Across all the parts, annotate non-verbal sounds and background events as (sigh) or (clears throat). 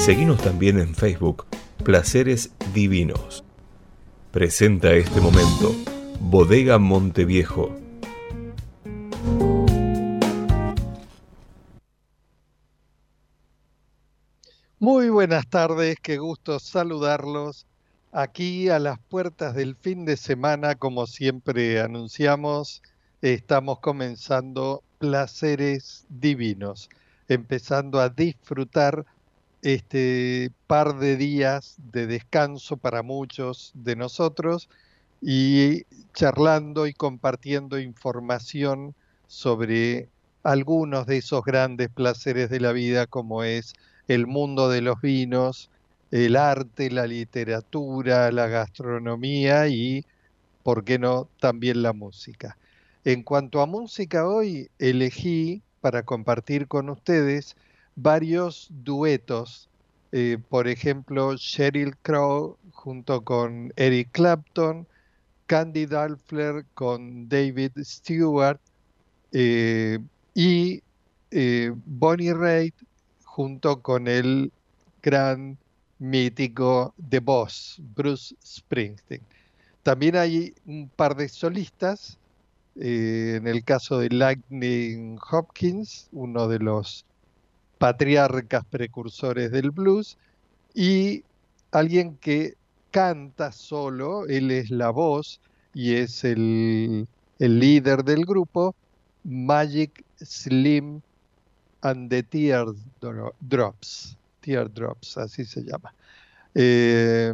Seguimos también en Facebook, Placeres Divinos. Presenta este momento, Bodega Monteviejo. Muy buenas tardes, qué gusto saludarlos. Aquí a las puertas del fin de semana, como siempre anunciamos, estamos comenzando Placeres Divinos, empezando a disfrutar este par de días de descanso para muchos de nosotros y charlando y compartiendo información sobre algunos de esos grandes placeres de la vida como es el mundo de los vinos, el arte, la literatura, la gastronomía y, ¿por qué no?, también la música. En cuanto a música, hoy elegí para compartir con ustedes varios duetos. Eh, por ejemplo, Sheryl Crow junto con Eric Clapton, Candy Dulfer con David Stewart eh, y eh, Bonnie Raitt junto con el gran mítico The Boss, Bruce Springsteen. También hay un par de solistas, en el caso de Lightning Hopkins, uno de los patriarcas precursores del blues, y alguien que canta solo, él es la voz y es el, líder del grupo, Magic Slim and the Teardrops, Teardrops, así se llama. Eh,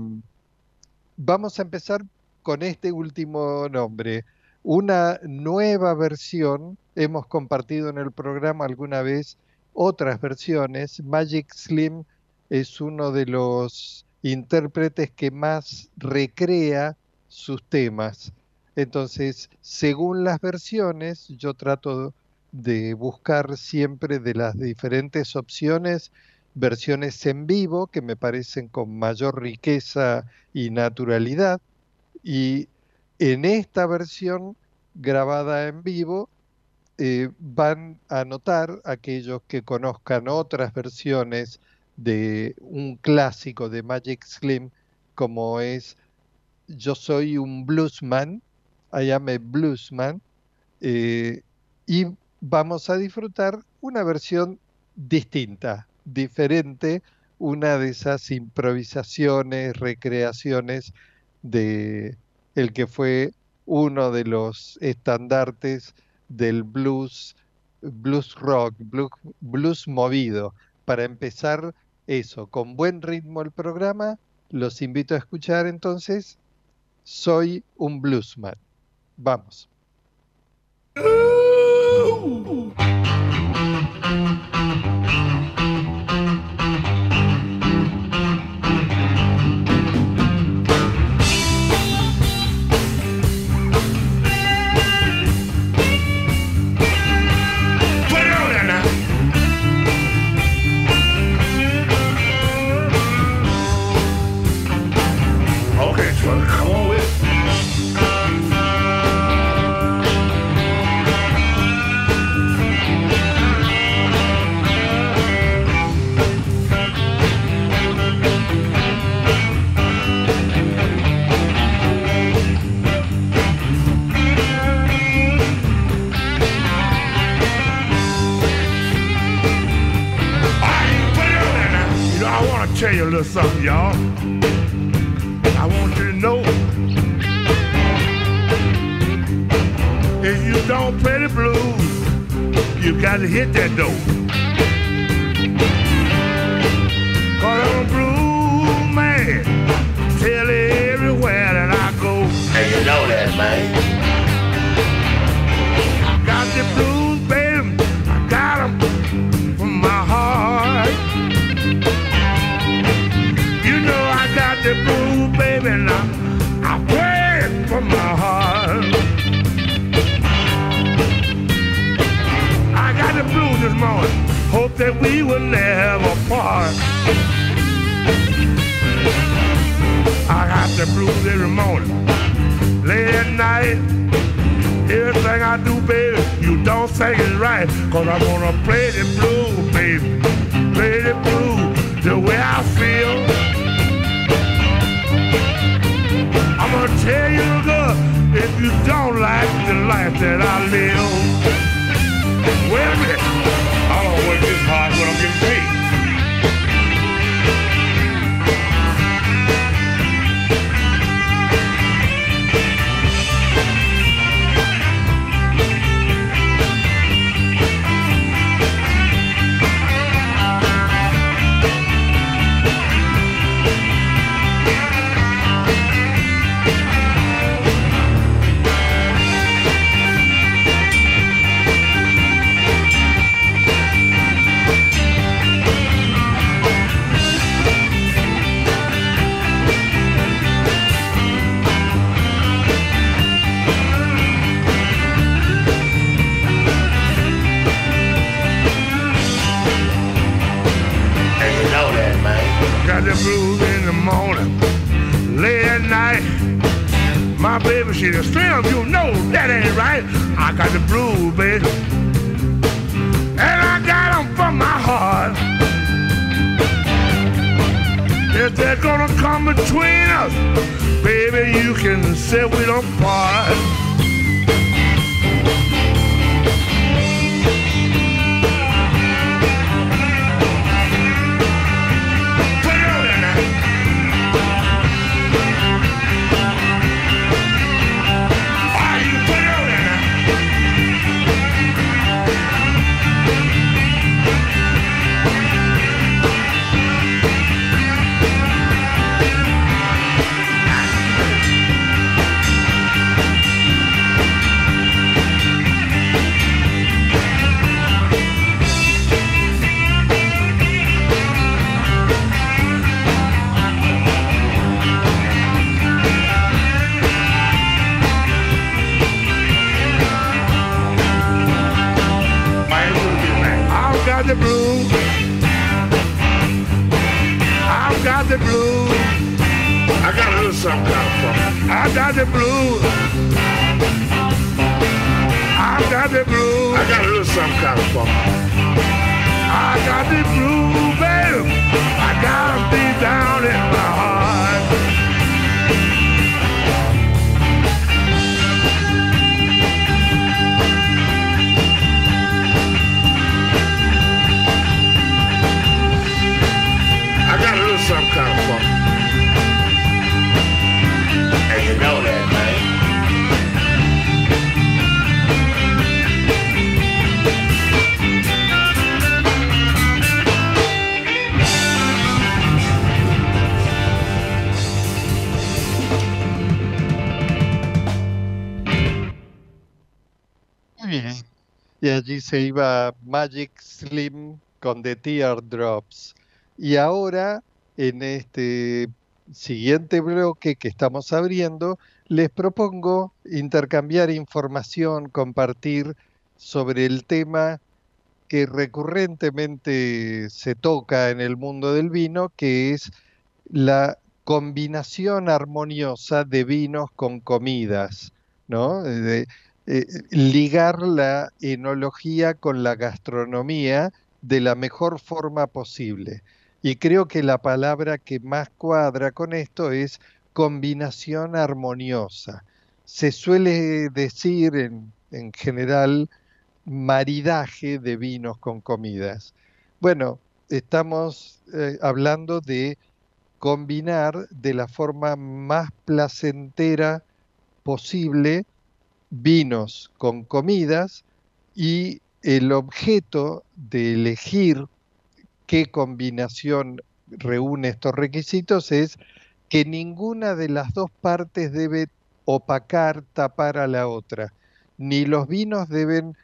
vamos a empezar con este último nombre. Una nueva versión, hemos compartido en el programa alguna vez otras versiones. Magic Slim es uno de los intérpretes que más recrea sus temas. Entonces, según las versiones, yo trato de buscar siempre de las diferentes opciones versiones en vivo que me parecen con mayor riqueza y naturalidad. Y en esta versión grabada en vivo eh, van a notar aquellos que conozcan otras versiones de un clásico de Magic Slim como es Yo soy un bluesman, I am a bluesman, eh, y vamos a disfrutar una versión distinta, diferente, una de esas improvisaciones, recreaciones de el que fue uno de los estandartes del blues, blues rock, blues, movido. Para empezar eso, con buen ritmo el programa, los invito a escuchar entonces Soy un bluesman. Vamos. Tell you a little something, y'all. I want you to know if you don't play the blues, you got to hit that door. Cause I'm a blues man, tell everywhere that I go. And you know that, man. we were never part. I got the blues every morning, late at night. Everything I do, baby, you don't say it's right. Cause I'm gonna play the blues, baby. Play the blues the way I feel. I'm gonna tell you good if you don't like the life that I live. Wait a minute. Work this hard when I'm getting paid. My baby, she the slim, you know that ain't right. I got the blues, baby. And I got them from my heart. If they're gonna come between us, baby, you can say we don't part. Se iba Magic Slim con The Teardrops. Y ahora, en este siguiente bloque que estamos abriendo, les propongo intercambiar información, compartir sobre el tema que recurrentemente se toca en el mundo del vino, que es la combinación armoniosa de vinos con comidas, ¿no? De- eh, ligar la enología con la gastronomía de la mejor forma posible. Y creo que la palabra que más cuadra con esto es combinación armoniosa. Se suele decir en, en general maridaje de vinos con comidas. Bueno, estamos eh, hablando de combinar de la forma más placentera posible vinos con comidas y el objeto de elegir qué combinación reúne estos requisitos es que ninguna de las dos partes debe opacar, tapar a la otra. Ni los vinos deben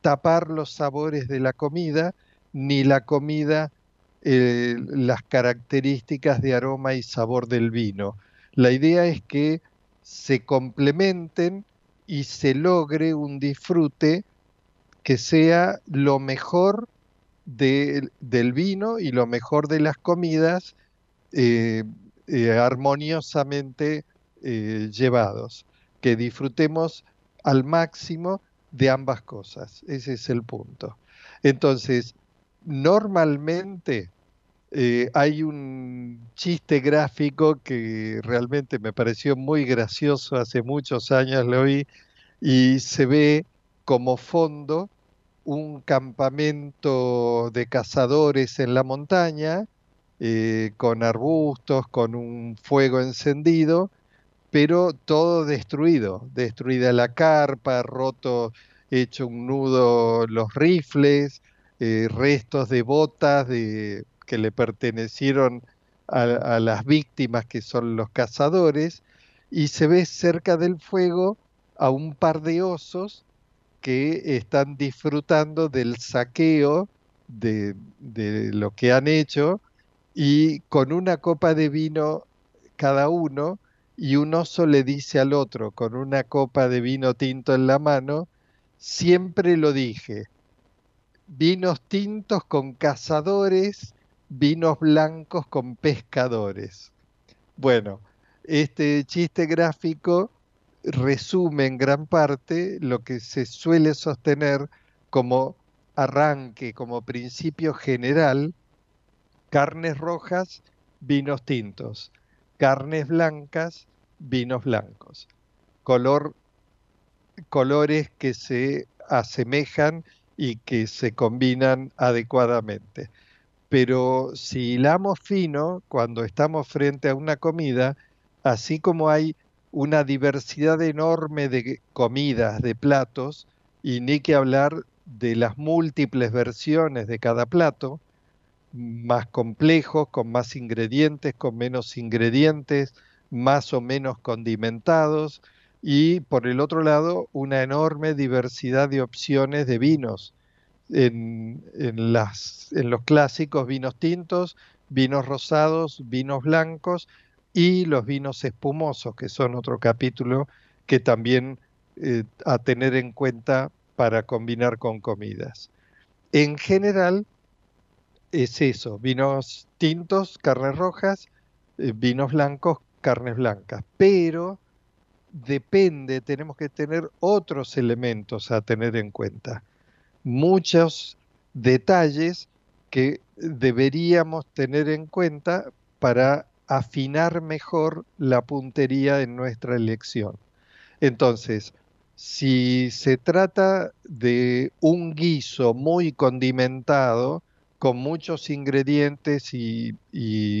tapar los sabores de la comida, ni la comida eh, las características de aroma y sabor del vino. La idea es que se complementen y se logre un disfrute que sea lo mejor de- del vino y lo mejor de las comidas eh, eh, armoniosamente eh, llevados. que disfrutemos al máximo de ambas cosas. Ese es el punto. Entonces, normalmente eh, hay un chiste gráfico que realmente me pareció muy gracioso, hace muchos años lo vi, y se ve como fondo un campamento de cazadores en la montaña, eh, con arbustos, con un fuego encendido, pero todo destruido, destruida la carpa, roto, hecho un nudo los rifles, eh, restos de botas de, que le pertenecieron a, las víctimas que son los cazadores, y se ve cerca del fuego a un par de osos que están disfrutando del saqueo de, de, lo que han hecho y con una copa de vino cada uno y un oso le dice al otro con una copa de vino tinto en la mano, siempre lo dije, vinos tintos con cazadores, vinos blancos con pescadores. Bueno, este chiste gráfico resume en gran parte lo que se suele sostener como arranque, como principio general, carnes rojas, vinos tintos, carnes blancas, vinos blancos. Color, colores que se asemejan y que se combinan adecuadamente. Pero si hilamos fino, cuando estamos frente a una comida, así como hay una diversidad enorme de comidas, de platos, y ni que hablar de las múltiples versiones de cada plato, más complejos, con más ingredientes, con menos ingredientes, más o menos condimentados y por el otro lado una enorme diversidad de opciones de vinos en, los clásicos vinos tintos, vinos rosados, vinos blancos y los vinos espumosos, que son otro capítulo que también eh, a tener en cuenta para combinar con comidas. En general es eso, vinos tintos, carnes rojas, eh, vinos blancos, carnes blancas, pero depende, tenemos que tener otros elementos a tener en cuenta, muchos detalles que deberíamos tener en cuenta para afinar mejor la puntería en nuestra elección. Entonces, si se trata de un guiso muy condimentado, con muchos ingredientes y,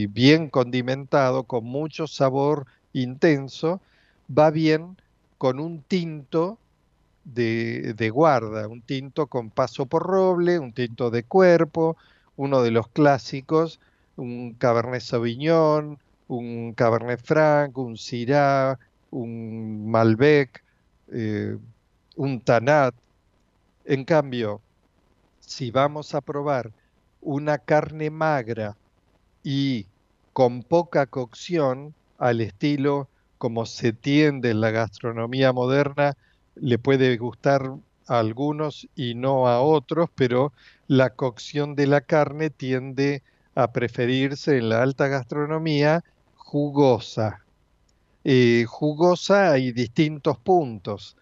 bien condimentado, con mucho sabor intenso, va bien con un tinto de, guarda, un tinto con paso por roble, un tinto de cuerpo, uno de los clásicos, un Cabernet Sauvignon, un Cabernet Franc, un Syrah, un Malbec, eh, un Tanat. En cambio, si vamos a probar una carne magra y con poca cocción, al estilo como se tiende en la gastronomía moderna, le puede gustar a algunos y no a otros, pero la cocción de la carne tiende a preferirse en la alta gastronomía jugosa. Eh, jugosa hay distintos puntos.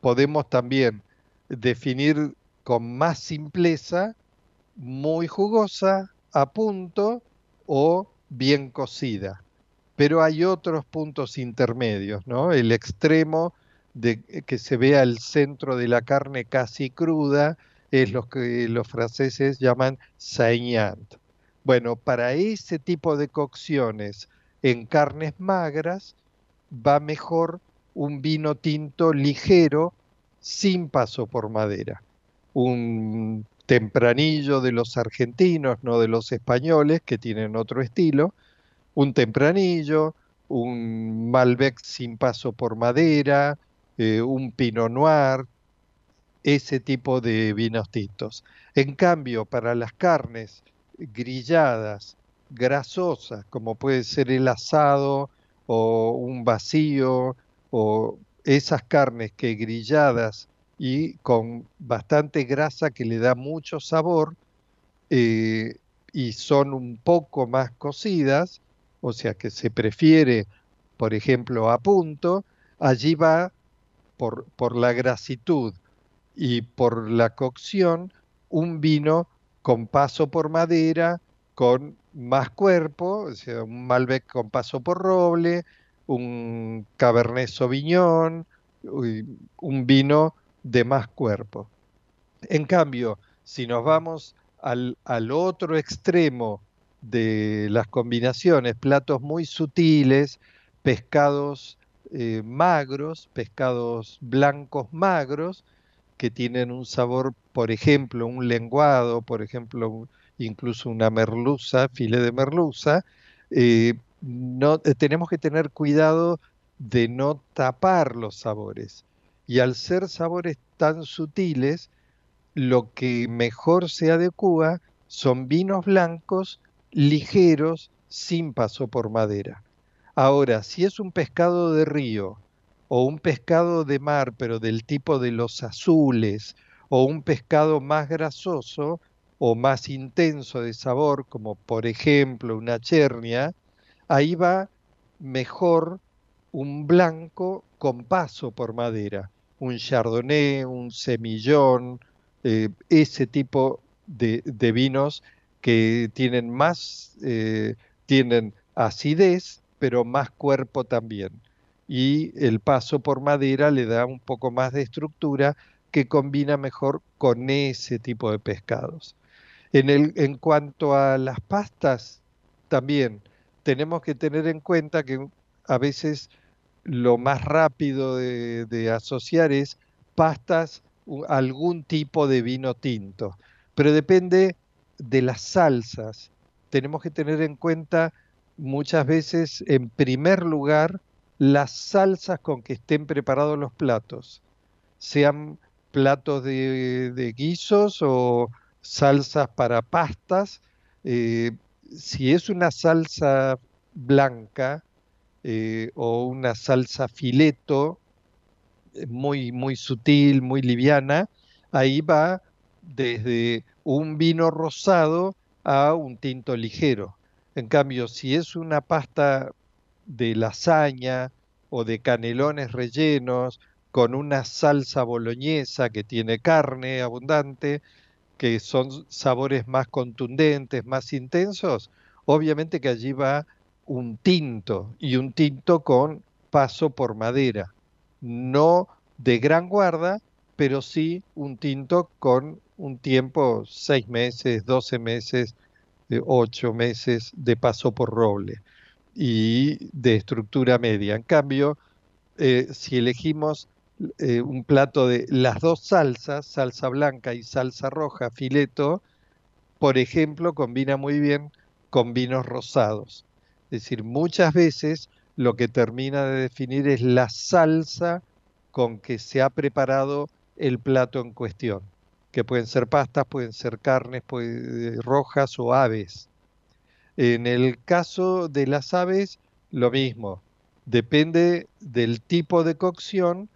Podemos también definir con más simpleza muy jugosa, a punto o bien cocida. Pero hay otros puntos intermedios, ¿no? El extremo de que se vea el centro de la carne casi cruda es lo que los franceses llaman saignant. Bueno, para ese tipo de cocciones en carnes magras va mejor un vino tinto ligero sin paso por madera. Un tempranillo de los argentinos, no de los españoles, que tienen otro estilo, un tempranillo, un Malbec sin paso por madera, eh, un Pinot Noir, ese tipo de vinos tintos. En cambio, para las carnes grilladas, grasosas, como puede ser el asado o un vacío, o esas carnes que grilladas y con bastante grasa que le da mucho sabor eh, y son un poco más cocidas, o sea que se prefiere, por ejemplo, a punto, allí va por, la grasitud y por la cocción, un vino con paso por madera, con más cuerpo, sea, un Malbec con paso por roble, un Cabernet Sauvignon, un vino de más cuerpo. En cambio, si nos vamos al, otro extremo de las combinaciones, platos muy sutiles, pescados eh, magros, pescados blancos magros, que tienen un sabor, por ejemplo, un lenguado, por ejemplo, incluso una merluza, file de merluza, eh, no, eh, tenemos que tener cuidado de no tapar los sabores. Y al ser sabores tan sutiles, lo que mejor se adecua son vinos blancos ligeros sin paso por madera. Ahora, si es un pescado de río o un pescado de mar, pero del tipo de los azules, o un pescado más grasoso o más intenso de sabor, como por ejemplo una chernia, ahí va mejor un blanco con paso por madera, un chardonnay, un semillón, eh, ese tipo de, vinos que tienen más, eh, tienen acidez, pero más cuerpo también. Y el paso por madera le da un poco más de estructura que combina mejor con ese tipo de pescados. En, el, en cuanto a las pastas, también tenemos que tener en cuenta que a veces lo más rápido de, asociar es pastas, algún tipo de vino tinto, pero depende de las salsas. Tenemos que tener en cuenta muchas veces, en primer lugar, las salsas con que estén preparados los platos, sean platos de, guisos o salsas para pastas. Eh, si es una salsa blanca eh, o una salsa fileto, eh, muy, muy sutil, muy liviana, ahí va desde un vino rosado a un tinto ligero. En cambio, si es una pasta de lasaña o de canelones rellenos con una salsa boloñesa que tiene carne abundante, que son sabores más contundentes, más intensos, obviamente que allí va un tinto y un tinto con paso por madera, no de gran guarda, pero sí un tinto con un tiempo, seis meses, doce meses, ocho meses de paso por roble y de estructura media. En cambio, eh, si elegimos eh, un plato de las dos salsas, salsa blanca y salsa roja, fileto, por ejemplo, combina muy bien con vinos rosados. Es decir, muchas veces lo que termina de definir es la salsa con que se ha preparado el plato en cuestión, que pueden ser pastas, pueden ser carnes rojas o aves. En el caso de las aves, lo mismo, depende del tipo de cocción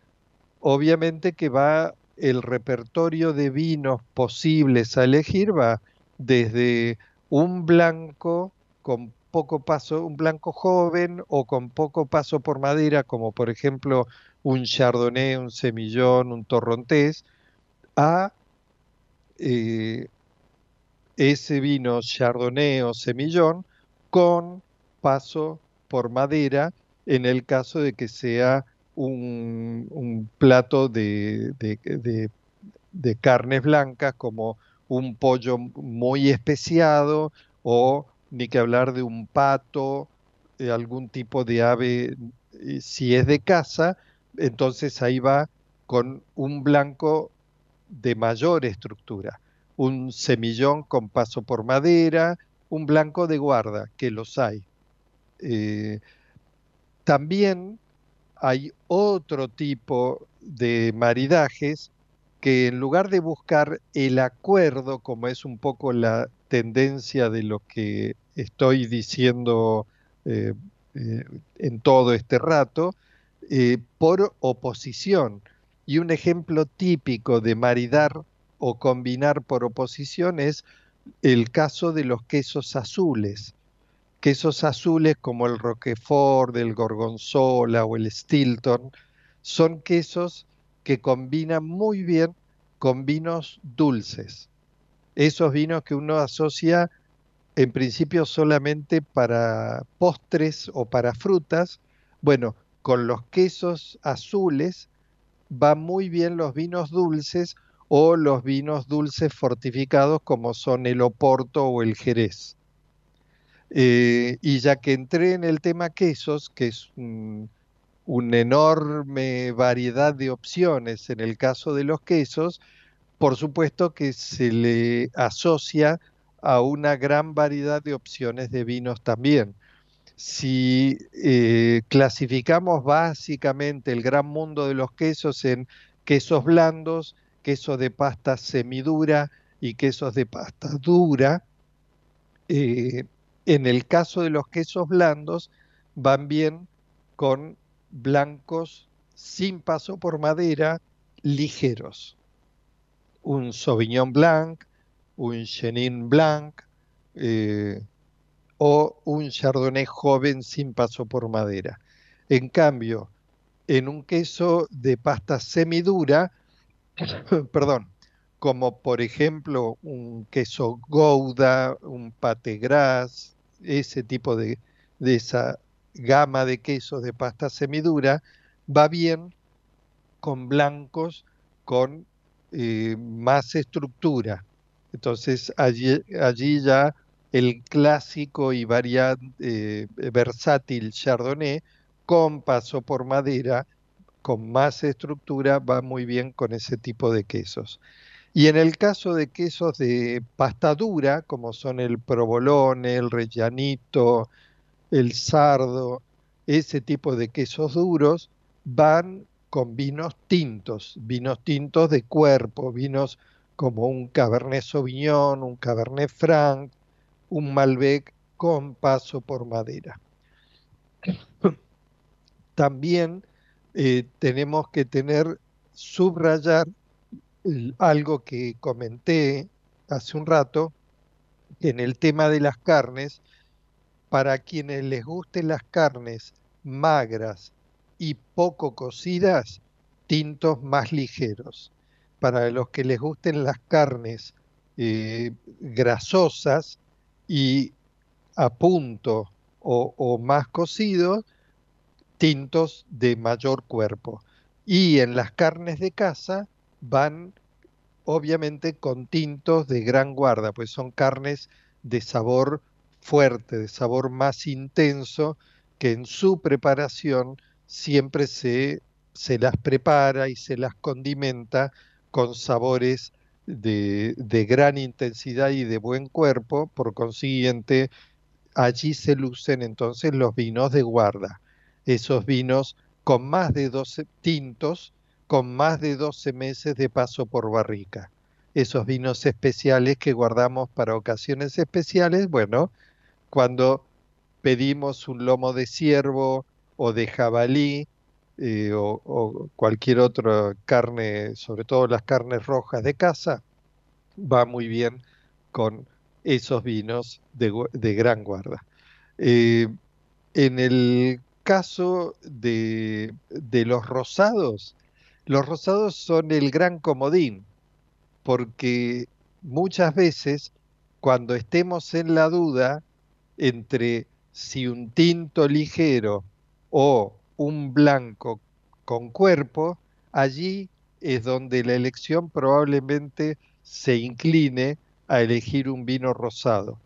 obviamente que va el repertorio de vinos posibles a elegir va desde un blanco con poco paso, un blanco joven o con poco paso por madera, como por ejemplo un chardonnay, un semillón, un torrontés, a eh, ese vino chardonnay o semillón con paso por madera en el caso de que sea un, plato de, carnes blancas como un pollo muy especiado o ni que hablar de un pato, de algún tipo de ave, eh, si es de casa, entonces ahí va con un blanco de mayor estructura, un semillón con paso por madera, un blanco de guarda, que los hay. Eh, también hay otro tipo de maridajes que en lugar de buscar el acuerdo, como es un poco la tendencia de lo que estoy diciendo eh, eh, en todo este rato, por oposición. Y un ejemplo típico de maridar o combinar por oposición es el caso de los quesos azules quesos azules como el Roquefort, el Gorgonzola o el Stilton son quesos que combina muy bien con vinos dulces. Esos vinos que uno asocia en principio solamente para postres o para frutas. Bueno, con los quesos azules van muy bien los vinos dulces o los vinos dulces fortificados como son el Oporto o el Jerez. Eh, y ya que entré en el tema quesos, que es una enorme variedad de opciones en el caso de los quesos, por supuesto que se le asocia a una gran variedad de opciones de vinos también. Si eh, clasificamos básicamente el gran mundo de los quesos en quesos blandos, queso de pasta semidura y quesos de pasta dura, eh, en el caso de los quesos blandos van bien con blancos sin paso por madera ligeros. Un Sauvignon Blanc, un Chenin Blanc eh, o un Chardonnay joven sin paso por madera. En cambio, en un queso de pasta semidura, (coughs) perdón, como por ejemplo un queso Gouda, un pate gras, ese tipo de, de esa gama de quesos de pasta semidura, va bien con blancos con eh, más estructura. Entonces allí, allí ya el clásico y variante, eh, versátil Chardonnay con paso por madera, con más estructura, va muy bien con ese tipo de quesos. Y en el caso de quesos de pasta dura, como son el provolone, el rellanito, el sardo, ese tipo de quesos duros, van con vinos tintos, vinos tintos de cuerpo, vinos como un Cabernet Sauvignon, un Cabernet Franc, un Malbec con paso por madera. (clears throat) También eh, tenemos que tener, subrayar algo que comenté hace un rato, en el tema de las carnes, para quienes les gusten las carnes magras y poco cocidas, tintos más ligeros. Para los que les gusten las carnes eh, grasosas y a punto o, más cocidos, tintos de mayor cuerpo. Y en las carnes de casa, van obviamente con tintos de gran guarda, pues son carnes de sabor fuerte, de sabor más intenso, que en su preparación siempre se, se las prepara y se las condimenta con sabores de, de, gran intensidad y de buen cuerpo, por consiguiente, allí se lucen entonces los vinos de guarda, esos vinos con más de 12 tintos, con más de 12 meses de paso por barrica. Esos vinos especiales que guardamos para ocasiones especiales, bueno, cuando pedimos un lomo de ciervo o de jabalí eh, o, cualquier otra carne, sobre todo las carnes rojas de casa, va muy bien con esos vinos de, gran guarda. Eh, en el caso de, de los rosados, los rosados son el gran comodín, porque muchas veces cuando estemos en la duda entre si un tinto ligero o un blanco con cuerpo, allí es donde la elección probablemente se incline a elegir un vino rosado,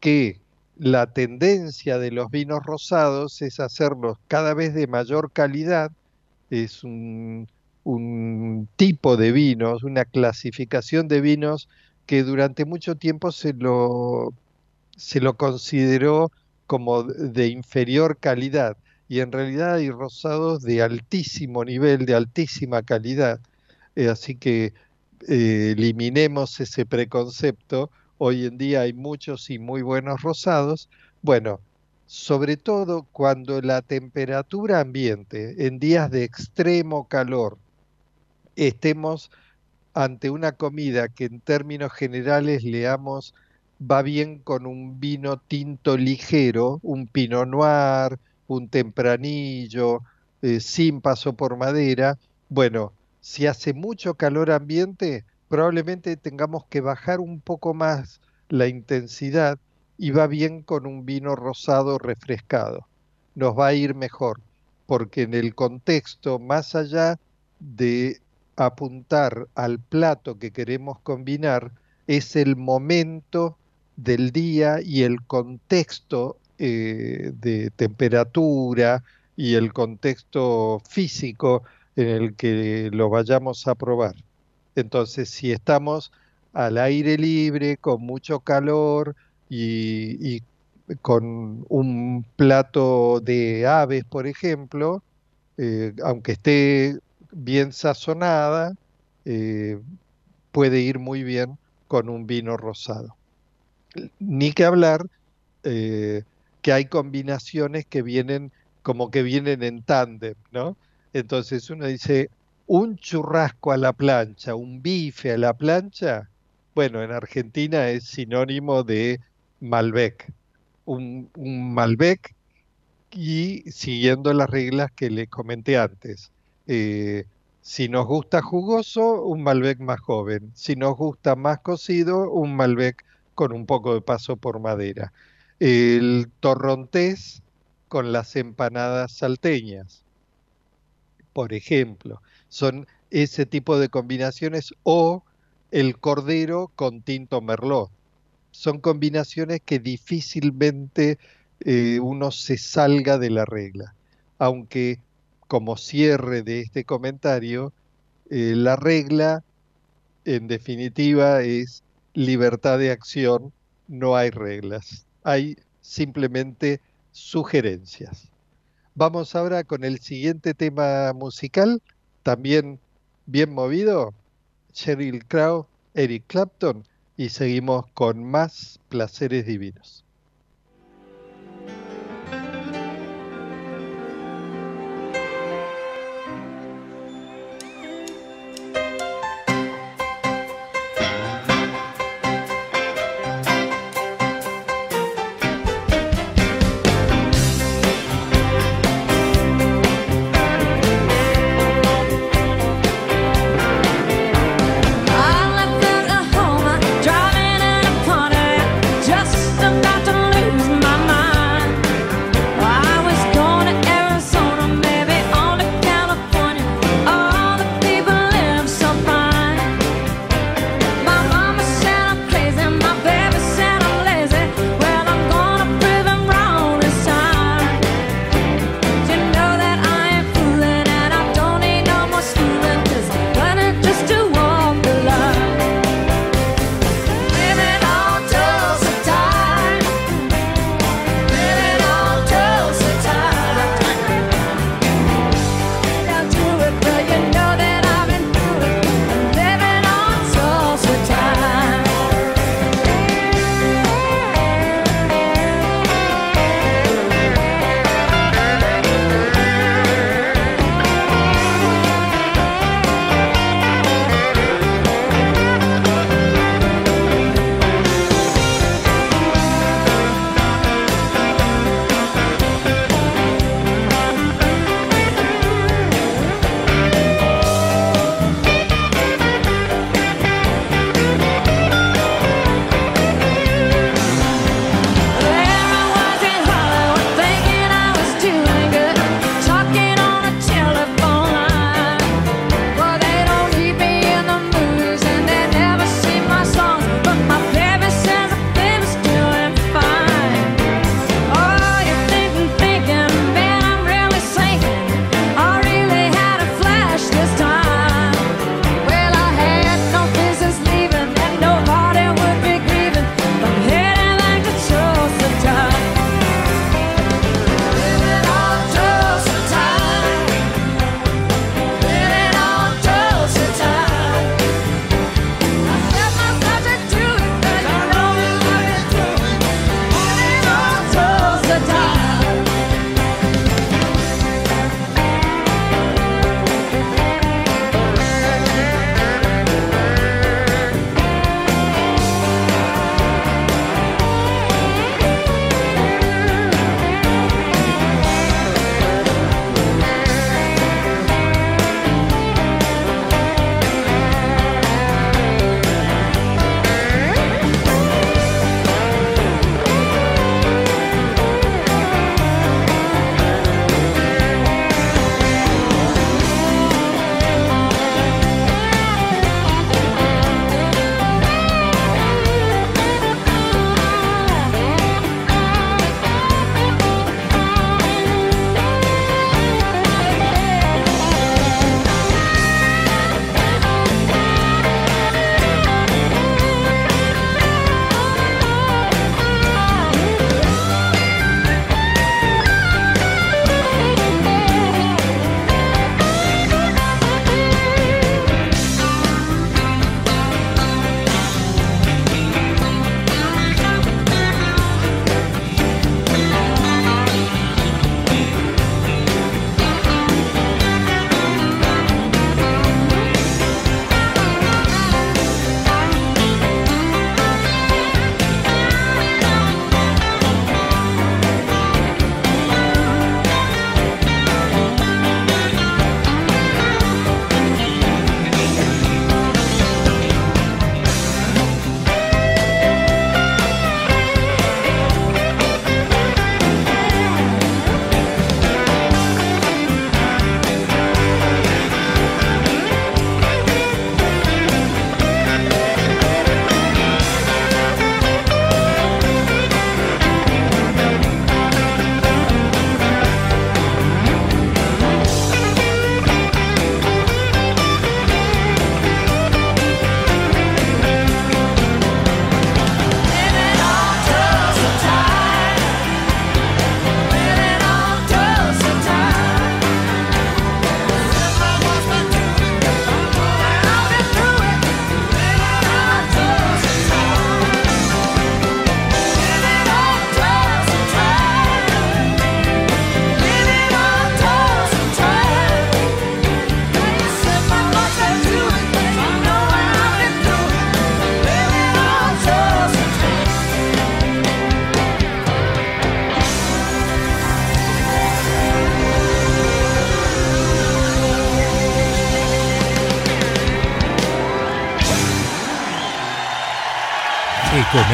que la tendencia de los vinos rosados es hacerlos cada vez de mayor calidad, es un, un tipo de vinos, una clasificación de vinos que durante mucho tiempo se lo, se lo consideró como de inferior calidad y en realidad hay rosados de altísimo nivel, de altísima calidad. Eh, así que eh, eliminemos ese preconcepto. Hoy en día hay muchos y muy buenos rosados. Bueno, sobre todo cuando la temperatura ambiente en días de extremo calor estemos ante una comida que en términos generales leamos va bien con un vino tinto ligero, un pinot noir, un tempranillo, eh, sin paso por madera. Bueno, Si hace mucho calor ambiente, probablemente tengamos que bajar un poco más la intensidad y va bien con un vino rosado refrescado. Nos va a ir mejor, porque en el contexto, más allá de apuntar al plato que queremos combinar, es el momento del día y el contexto eh, de temperatura y el contexto físico en el que lo vayamos a probar. Entonces, si estamos al aire libre, con mucho calor y, con un plato de aves, por ejemplo, eh, aunque esté bien sazonada, eh, puede ir muy bien con un vino rosado. Ni que hablar que hay combinaciones que vienen como que vienen en tándem, ¿no? Entonces uno dice, un churrasco a la plancha, un bife a la plancha, bueno, en Argentina es sinónimo de Malbec. Un, Malbec y siguiendo las reglas que le comenté antes. Eh, si nos gusta jugoso, un Malbec más joven. Si nos gusta más cocido, un Malbec con un poco de paso por madera. El torrontés con las empanadas salteñas, por ejemplo. Son ese tipo de combinaciones o el cordero con tinto merlot. Son combinaciones que difícilmente eh, uno se salga de la regla. Aunque como cierre de este comentario, eh, la regla en definitiva es libertad de acción, no hay reglas, hay simplemente sugerencias. Vamos ahora con el siguiente tema musical, también bien movido, Sheryl Crow, Eric Clapton, y seguimos con más placeres divinos.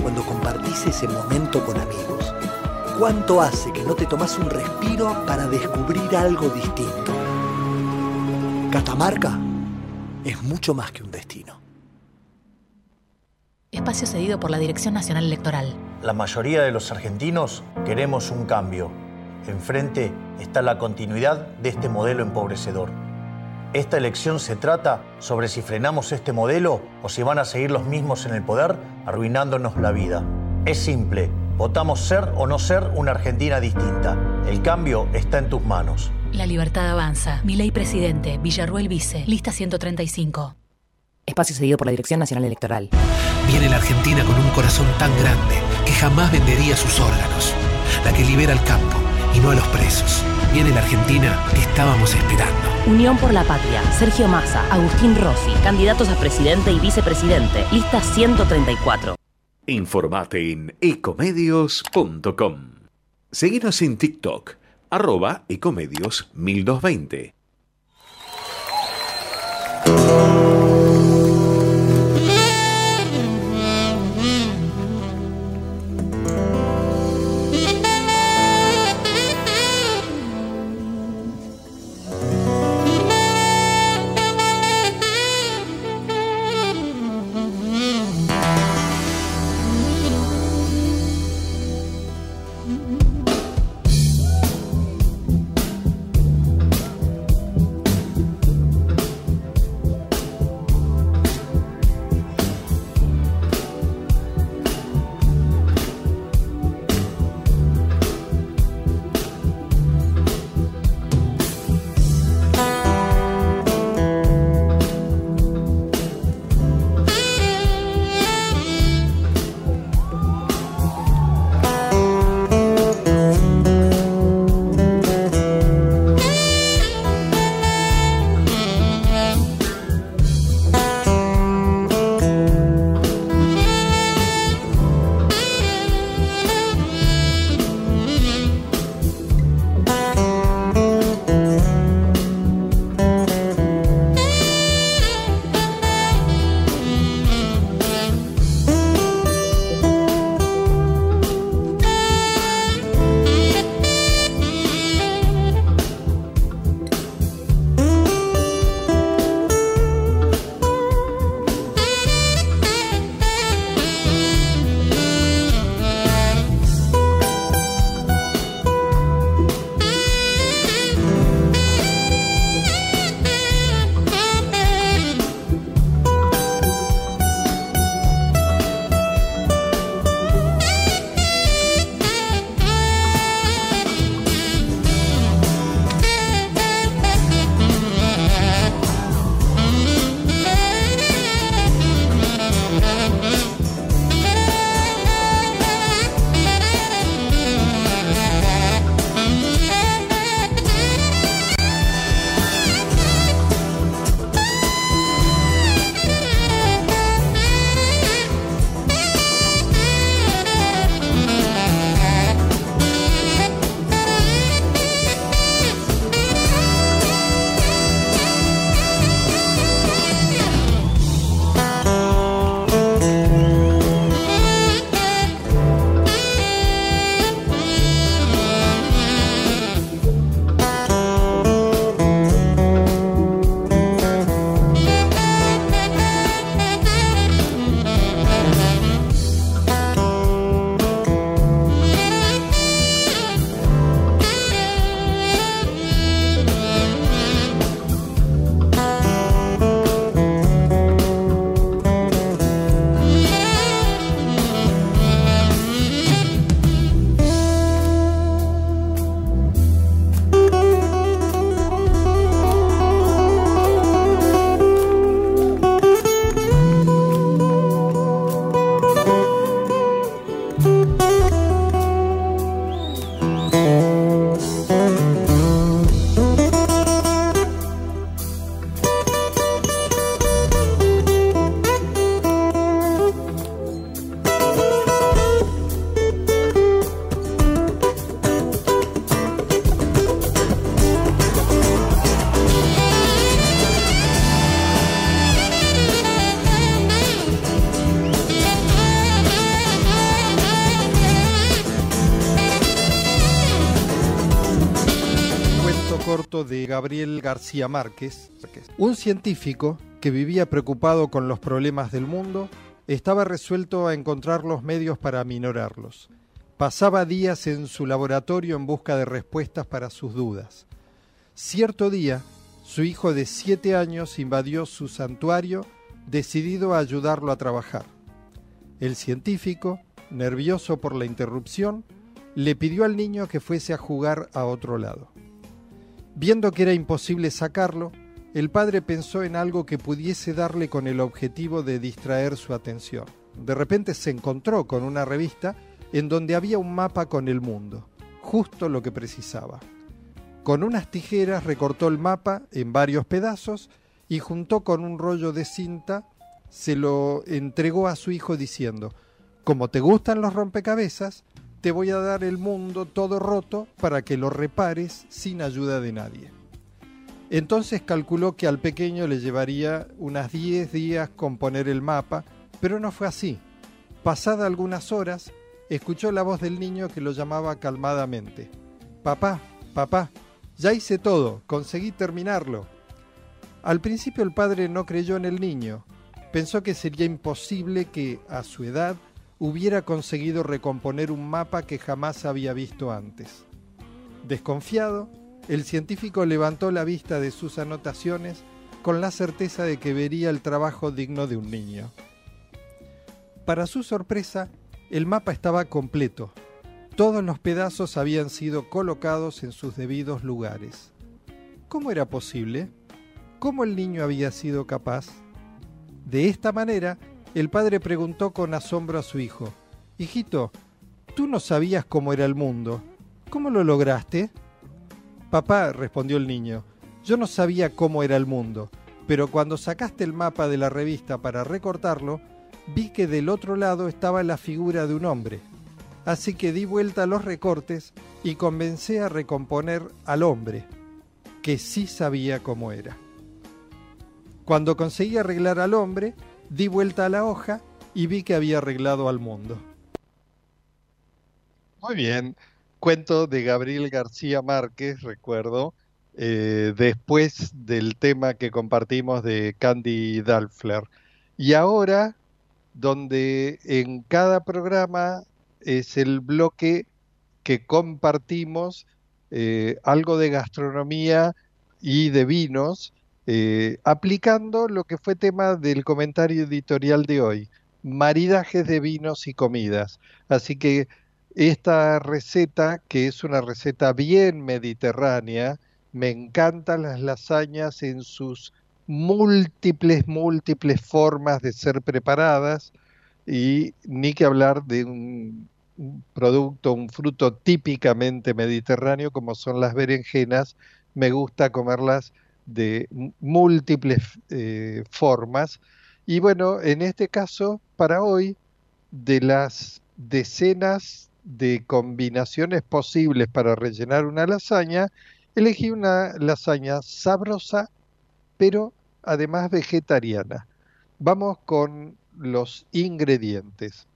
cuando compartís ese momento con amigos. ¿Cuánto hace que no te tomas un respiro para descubrir algo distinto? Catamarca es mucho más que un destino. Espacio cedido por la Dirección Nacional Electoral. La mayoría de los argentinos queremos un cambio. Enfrente está la continuidad de este modelo empobrecedor. Esta elección se trata sobre si frenamos este modelo o si van a seguir los mismos en el poder arruinándonos la vida. Es simple, votamos ser o no ser una Argentina distinta. El cambio está en tus manos. La libertad avanza. Mi ley presidente, Villarruel Vice, lista 135. Espacio cedido por la Dirección Nacional Electoral. Viene la Argentina con un corazón tan grande que jamás vendería sus órganos. La que libera al campo y no a los presos. Viene la Argentina que estábamos esperando. Unión por la Patria, Sergio Massa, Agustín Rossi, candidatos a presidente y vicepresidente, lista 134. Informate en ecomedios.com. Seguinos en TikTok, arroba ecomedios 1220. Gabriel García Márquez. Un científico que vivía preocupado con los problemas del mundo estaba resuelto a encontrar los medios para aminorarlos. Pasaba días en su laboratorio en busca de respuestas para sus dudas. Cierto día, su hijo de siete años invadió su santuario decidido a ayudarlo a trabajar. El científico, nervioso por la interrupción, le pidió al niño que fuese a jugar a otro lado. Viendo que era imposible sacarlo, el padre pensó en algo que pudiese darle con el objetivo de distraer su atención. De repente se encontró con una revista en donde había un mapa con el mundo, justo lo que precisaba. Con unas tijeras recortó el mapa en varios pedazos y juntó con un rollo de cinta se lo entregó a su hijo diciendo, como te gustan los rompecabezas, te voy a dar el mundo todo roto para que lo repares sin ayuda de nadie. Entonces calculó que al pequeño le llevaría unas 10 días componer el mapa, pero no fue así. Pasada algunas horas, escuchó la voz del niño que lo llamaba calmadamente. Papá, papá, ya hice todo, conseguí terminarlo. Al principio el padre no creyó en el niño, pensó que sería imposible que, a su edad, hubiera conseguido recomponer un mapa que jamás había visto antes. Desconfiado, el científico levantó la vista de sus anotaciones con la certeza de que vería el trabajo digno de un niño. Para su sorpresa, el mapa estaba completo. Todos los pedazos habían sido colocados en sus debidos lugares. ¿Cómo era posible? ¿Cómo el niño había sido capaz? De esta manera, el padre preguntó con asombro a su hijo, Hijito, tú no sabías cómo era el mundo. ¿Cómo lo lograste? Papá, respondió el niño, yo no sabía cómo era el mundo, pero cuando sacaste el mapa de la revista para recortarlo, vi que del otro lado estaba la figura de un hombre. Así que di vuelta a los recortes y comencé a recomponer al hombre, que sí sabía cómo era. Cuando conseguí arreglar al hombre, di vuelta a la hoja y vi que había arreglado al mundo. Muy bien, cuento de Gabriel García Márquez, recuerdo, eh, después del tema que compartimos de Candy Dalfler. Y ahora, donde en cada programa es el bloque que compartimos eh, algo de gastronomía y de vinos, eh, aplicando lo que fue tema del comentario editorial de hoy, maridajes de vinos y comidas. Así que esta receta, que es una receta bien mediterránea, me encantan las lasañas en sus múltiples, múltiples formas de ser preparadas y ni que hablar de un, producto, un fruto típicamente mediterráneo como son las berenjenas, me gusta comerlas de múltiples eh, formas. Y bueno, en este caso, para hoy, de las decenas de combinaciones posibles para rellenar una lasaña, elegí una lasaña sabrosa, pero además vegetariana. Vamos con los ingredientes.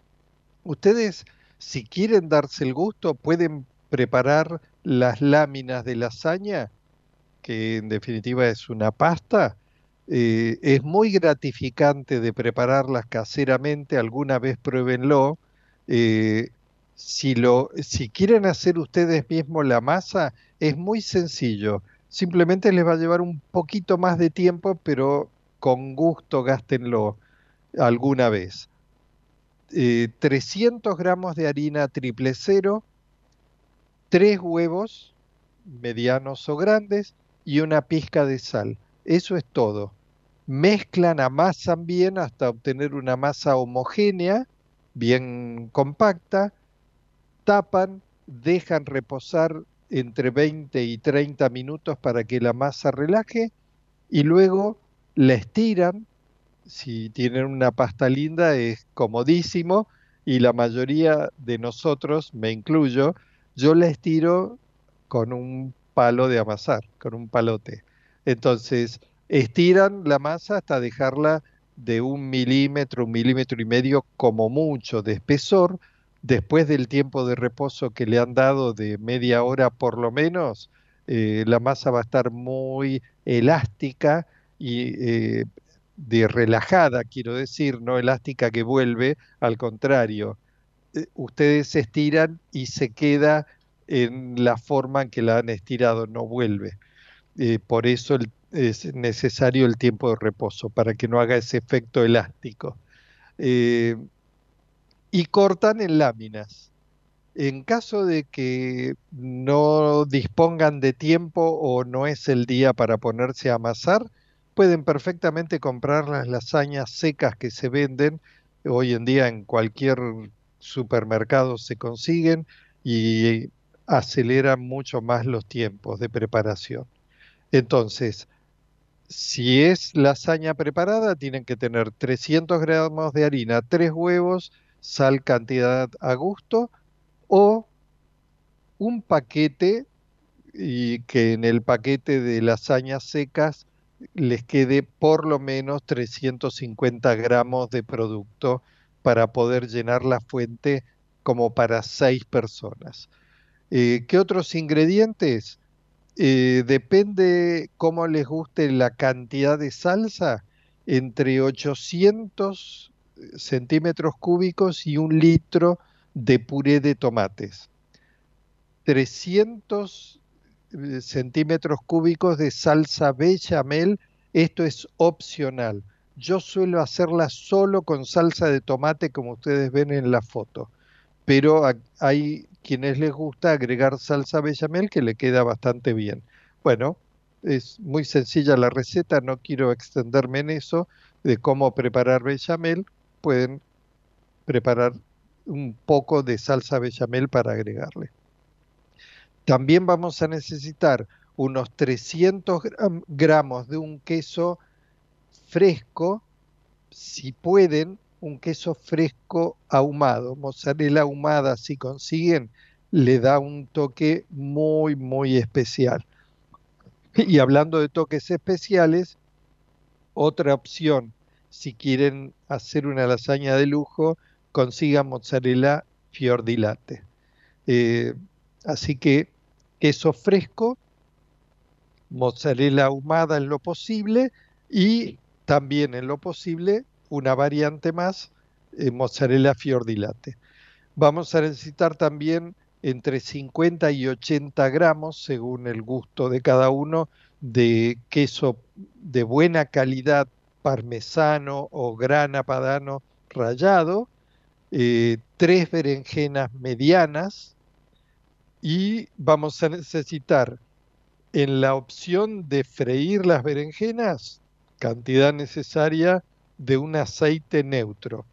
Ustedes, si quieren darse el gusto, pueden preparar las láminas de lasaña, que en definitiva es una pasta. Eh, es muy gratificante de prepararlas caseramente, alguna vez pruébenlo. Eh, si, lo, si quieren hacer ustedes mismos la masa, es muy sencillo. Simplemente les va a llevar un poquito más de tiempo, pero con gusto gástenlo alguna vez. 300 eh, gramos de harina triple cero, 3 huevos medianos o grandes y una pizca de sal. Eso es todo. Mezclan, amasan bien hasta obtener una masa homogénea, bien compacta tapan, dejan reposar entre 20 y 30 minutos para que la masa relaje y luego la estiran. Si tienen una pasta linda es comodísimo y la mayoría de nosotros, me incluyo, yo la estiro con un palo de amasar, con un palote. Entonces, estiran la masa hasta dejarla de un milímetro, un milímetro y medio como mucho de espesor, después del tiempo de reposo que le han dado de media hora por lo menos, eh, la masa va a estar muy elástica y eh, de relajada, quiero decir, no elástica que vuelve, al contrario, eh, ustedes se estiran y se queda en la forma en que la han estirado, no vuelve. por eso es necesario el tiempo de reposo, para que no haga ese efecto elástico. y cortan en láminas en caso de que no dispongan de tiempo o no es el día para ponerse a amasar, pueden perfectamente comprar las lasañas secas que se venden. Hoy en día en cualquier supermercado se consiguen y aceleran mucho más los tiempos de preparación. Entonces, si es lasaña preparada, tienen que tener 300 gramos de harina, 3 huevos, sal cantidad a gusto, o un paquete y que en el paquete de lasañas secas les quede por lo menos 350 gramos de producto para poder llenar la fuente como para seis personas. Eh, ¿Qué otros ingredientes? Eh, depende cómo les guste la cantidad de salsa, entre 800 centímetros cúbicos y un litro de puré de tomates, 300 eh, centímetros cúbicos de salsa bechamel, esto es opcional. Yo suelo hacerla solo con salsa de tomate como ustedes ven en la foto, pero hay quienes les gusta agregar salsa bechamel que le queda bastante bien. Bueno, es muy sencilla la receta, no quiero extenderme en eso de cómo preparar bechamel, pueden preparar un poco de salsa bechamel para agregarle. También vamos a necesitar unos 300 gramos de un queso fresco, si pueden, un queso fresco ahumado, mozzarella ahumada, si consiguen, le da un toque muy, muy especial. Y hablando de toques especiales, otra opción, si quieren hacer una lasaña de lujo, consiga mozzarella fiordilate. Eh, así que queso fresco, mozzarella ahumada en lo posible y también en lo posible una variante más, eh, mozzarella fiordilate. Vamos a necesitar también entre 50 y 80 gramos, según el gusto de cada uno, de queso de buena calidad parmesano o grana padano rallado, eh, tres berenjenas medianas y vamos a necesitar en la opción de freír las berenjenas cantidad necesaria de un aceite neutro.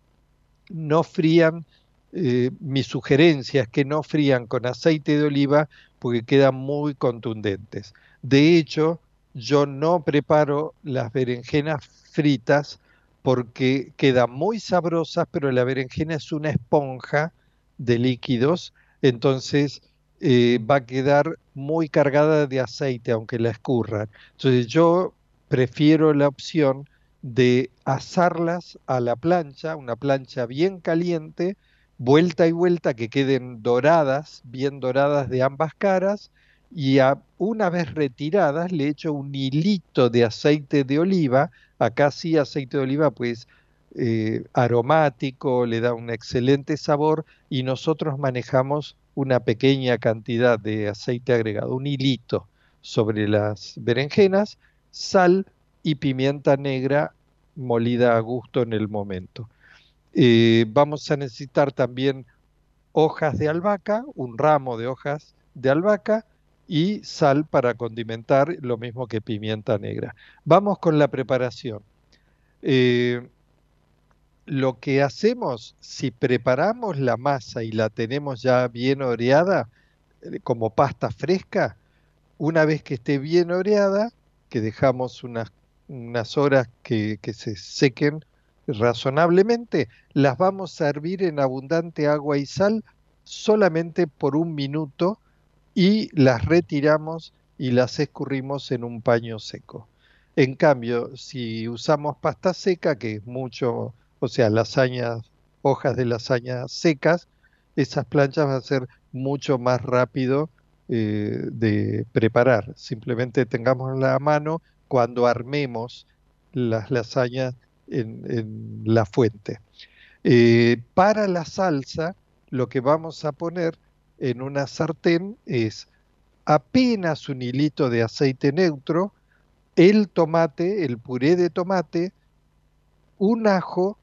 No frían, eh, mi sugerencia es que no frían con aceite de oliva porque quedan muy contundentes. De hecho, yo no preparo las berenjenas fritas porque quedan muy sabrosas, pero la berenjena es una esponja de líquidos, entonces eh, va a quedar muy cargada de aceite, aunque la escurran. Entonces yo prefiero la opción de asarlas a la plancha, una plancha bien caliente, vuelta y vuelta, que queden doradas, bien doradas de ambas caras, y una vez retiradas le echo un hilito de aceite de oliva, acá sí aceite de oliva pues eh, aromático, le da un excelente sabor y nosotros manejamos una pequeña cantidad de aceite agregado, un hilito sobre las berenjenas, sal y pimienta negra molida a gusto en el momento. Eh, vamos a necesitar también hojas de albahaca, un ramo de hojas de albahaca, y sal para condimentar, lo mismo que pimienta negra. Vamos con la preparación. Eh, lo que hacemos, si preparamos la masa y la tenemos ya bien oreada, eh, como pasta fresca, una vez que esté bien oreada, que dejamos unas, unas horas que, que se sequen razonablemente, las vamos a hervir en abundante agua y sal solamente por un minuto y las retiramos y las escurrimos en un paño seco. En cambio, si usamos pasta seca, que es mucho, o sea, lasañas, hojas de lasaña secas, esas planchas van a ser mucho más rápido eh, de preparar. Simplemente tengamos la mano cuando armemos las lasañas en, la fuente. Eh, para la salsa, lo que vamos a poner en una sartén es apenas un hilito de aceite neutro, el tomate, el puré de tomate, un ajo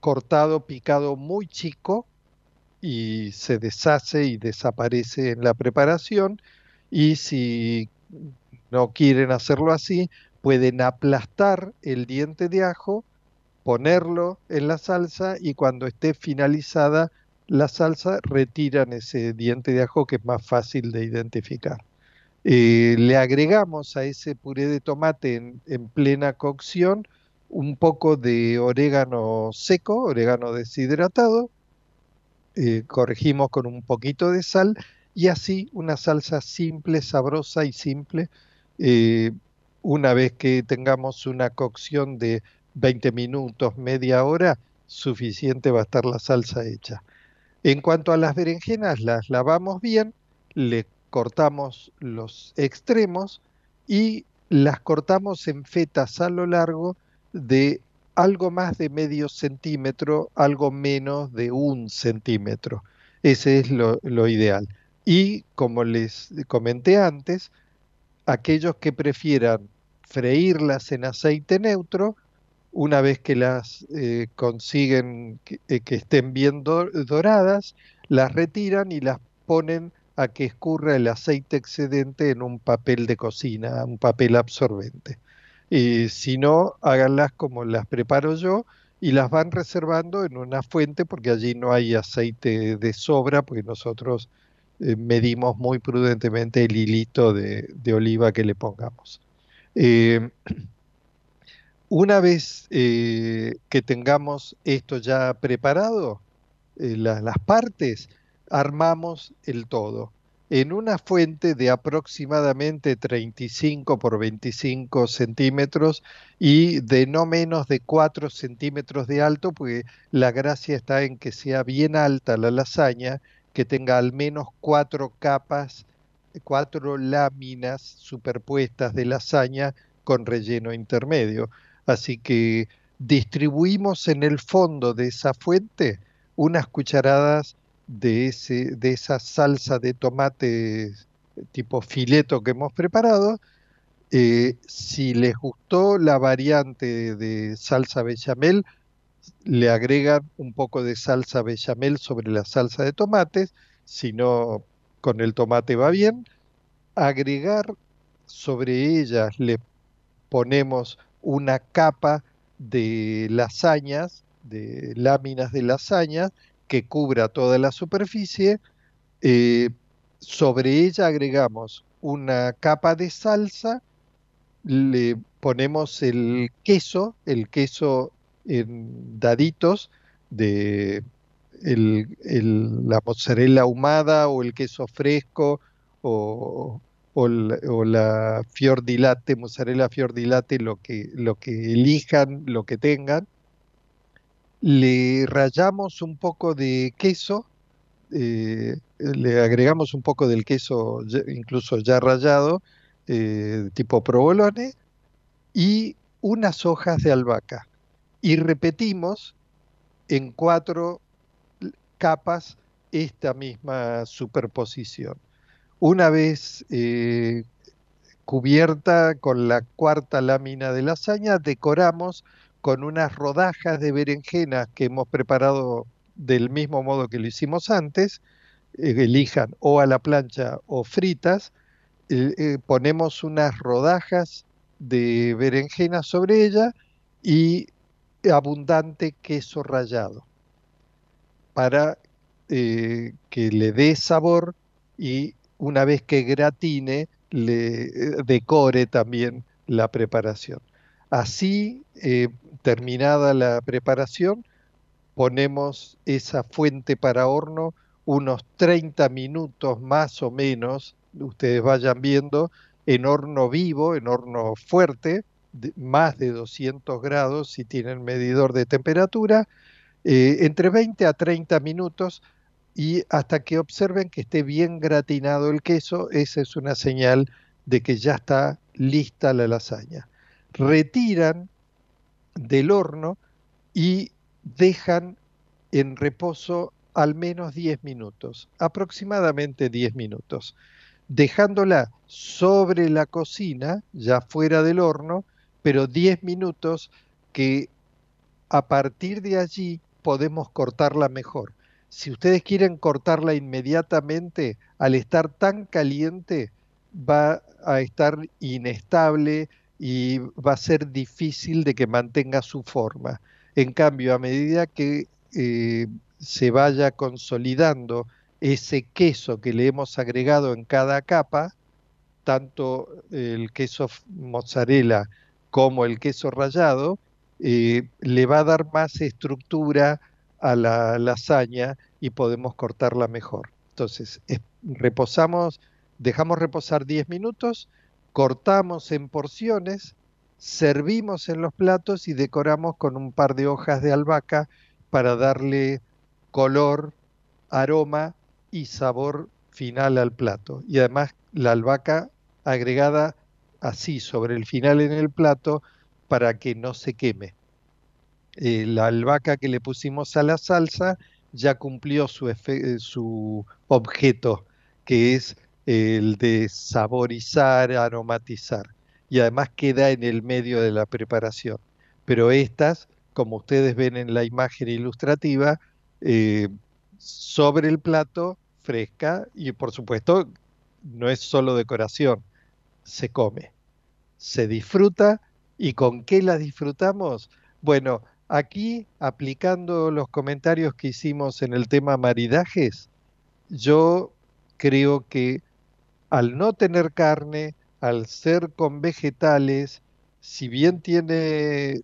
cortado, picado muy chico y se deshace y desaparece en la preparación. Y si no quieren hacerlo así, pueden aplastar el diente de ajo, ponerlo en la salsa y cuando esté finalizada la salsa retiran ese diente de ajo que es más fácil de identificar. Eh, le agregamos a ese puré de tomate en, plena cocción un poco de orégano seco, orégano deshidratado, eh, corregimos con un poquito de sal y así una salsa simple, sabrosa y simple. Eh, una vez que tengamos una cocción de 20 minutos, media hora, suficiente va a estar la salsa hecha. En cuanto a las berenjenas, las lavamos bien, le cortamos los extremos y las cortamos en fetas a lo largo de algo más de medio centímetro, algo menos de un centímetro. Ese es lo, ideal. Y como les comenté antes, aquellos que prefieran freírlas en aceite neutro, una vez que las eh, consiguen eh, que, estén bien doradas, las retiran y las ponen a que escurra el aceite excedente en un papel de cocina, un papel absorbente. Y si no, háganlas como las preparo yo y las van reservando en una fuente porque allí no hay aceite de sobra, porque nosotros eh, medimos muy prudentemente el hilito de, oliva que le pongamos. Una vez eh, que tengamos esto ya preparado, eh, las partes, armamos el todo. En una fuente de aproximadamente 35 por 25 centímetros y de no menos de 4 centímetros de alto, porque la gracia está en que sea bien alta la lasaña, que tenga al menos cuatro capas, cuatro láminas superpuestas de lasaña con relleno intermedio. Así que distribuimos en el fondo de esa fuente unas cucharadas de, ese, de esa salsa de tomate tipo fileto que hemos preparado. Eh, si les gustó la variante de salsa bechamel, le agregan un poco de salsa bechamel sobre la salsa de tomates. Si no, con el tomate va bien. Agregar sobre ellas le ponemos una capa de lasañas, de láminas de lasaña, que cubra toda la superficie. Eh, sobre ella agregamos una capa de salsa, le ponemos el queso, el queso en daditos de la mozzarella ahumada o el queso fresco o, la, fior mozzarella fior lo que, lo que elijan, lo que tengan. Le rayamos un poco de queso, eh, le agregamos un poco del queso incluso ya rallado, eh, tipo provolone, y unas hojas de albahaca. Y repetimos en cuatro capas esta misma superposición. Una vez eh, cubierta con la cuarta lámina de lasaña, decoramos con unas rodajas de berenjenas que hemos preparado del mismo modo que lo hicimos antes, eh, elijan o a la plancha o fritas, eh, ponemos unas rodajas de berenjena sobre ella y abundante queso rallado para que le dé sabor y una vez que gratine, le eh, decore también la preparación. Así, eh, terminada la preparación, ponemos esa fuente para horno unos 30 minutos más o menos, ustedes vayan viendo, en horno vivo, en horno fuerte, más de 200 grados si tienen medidor de temperatura, eh, entre 20 a 30 minutos y hasta que observen que esté bien gratinado el queso, esa es una señal de que ya está lista la lasaña. Retiran del horno y dejan en reposo al menos 10 minutos, aproximadamente 10 minutos, dejándola sobre la cocina, ya fuera del horno, pero 10 minutos que a partir de allí podemos cortarla mejor. Si ustedes quieren cortarla inmediatamente, al estar tan caliente, va a estar inestable y va a ser difícil de que mantenga su forma. En cambio, a medida que eh, se vaya consolidando ese queso que le hemos agregado en cada capa, tanto el queso mozzarella como el queso rallado, eh, le va a dar más estructura a la lasaña y podemos cortarla mejor. Entonces, reposamos, dejamos reposar 10 minutos, cortamos en porciones, servimos en los platos y decoramos con un par de hojas de albahaca para darle color, aroma y sabor final al plato. Y además la albahaca agregada así sobre el final en el plato para que no se queme. Eh, la albahaca que le pusimos a la salsa ya cumplió su, eh, su objeto, que es el de saborizar, aromatizar. Y además queda en el medio de la preparación. Pero estas, como ustedes ven en la imagen ilustrativa, eh, sobre el plato, fresca, y por supuesto no es solo decoración, se come, se disfruta, ¿y con qué la disfrutamos? Bueno, aquí aplicando los comentarios que hicimos en el tema maridajes, yo creo que al no tener carne, al ser con vegetales, si bien tiene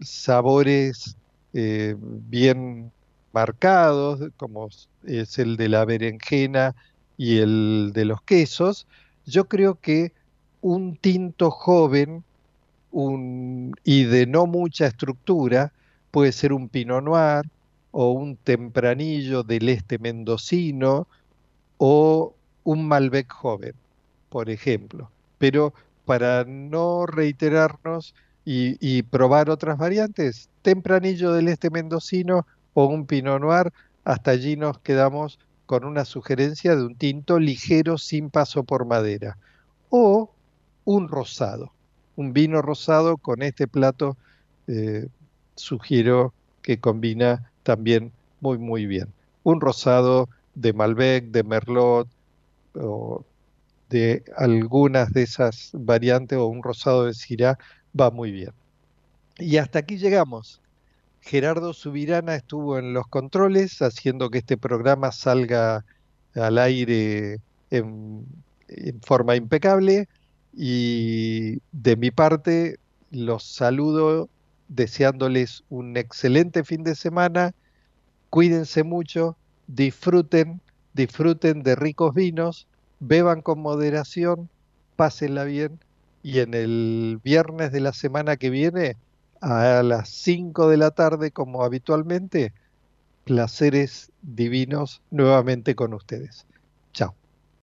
sabores eh, bien marcados, como es el de la berenjena y el de los quesos, yo creo que un tinto joven y de no mucha estructura puede ser un pinot noir o un tempranillo del este mendocino o un malbec joven, por ejemplo. Pero para no reiterarnos y, y probar otras variantes, tempranillo del este mendocino o un Pinot Noir, hasta allí nos quedamos con una sugerencia de un tinto ligero sin paso por madera. O un rosado, un vino rosado con este plato eh, sugiero que combina también muy muy bien. Un rosado de Malbec, de Merlot, o de algunas de esas variantes, o un rosado de Syrah, va muy bien. Y hasta aquí llegamos. Gerardo Subirana estuvo en los controles haciendo que este programa salga al aire en, forma impecable y de mi parte los saludo deseándoles un excelente fin de semana, cuídense mucho, disfruten, disfruten de ricos vinos, beban con moderación, pásenla bien y en el viernes de la semana que viene a las 5 de la tarde como habitualmente. Placeres divinos nuevamente con ustedes.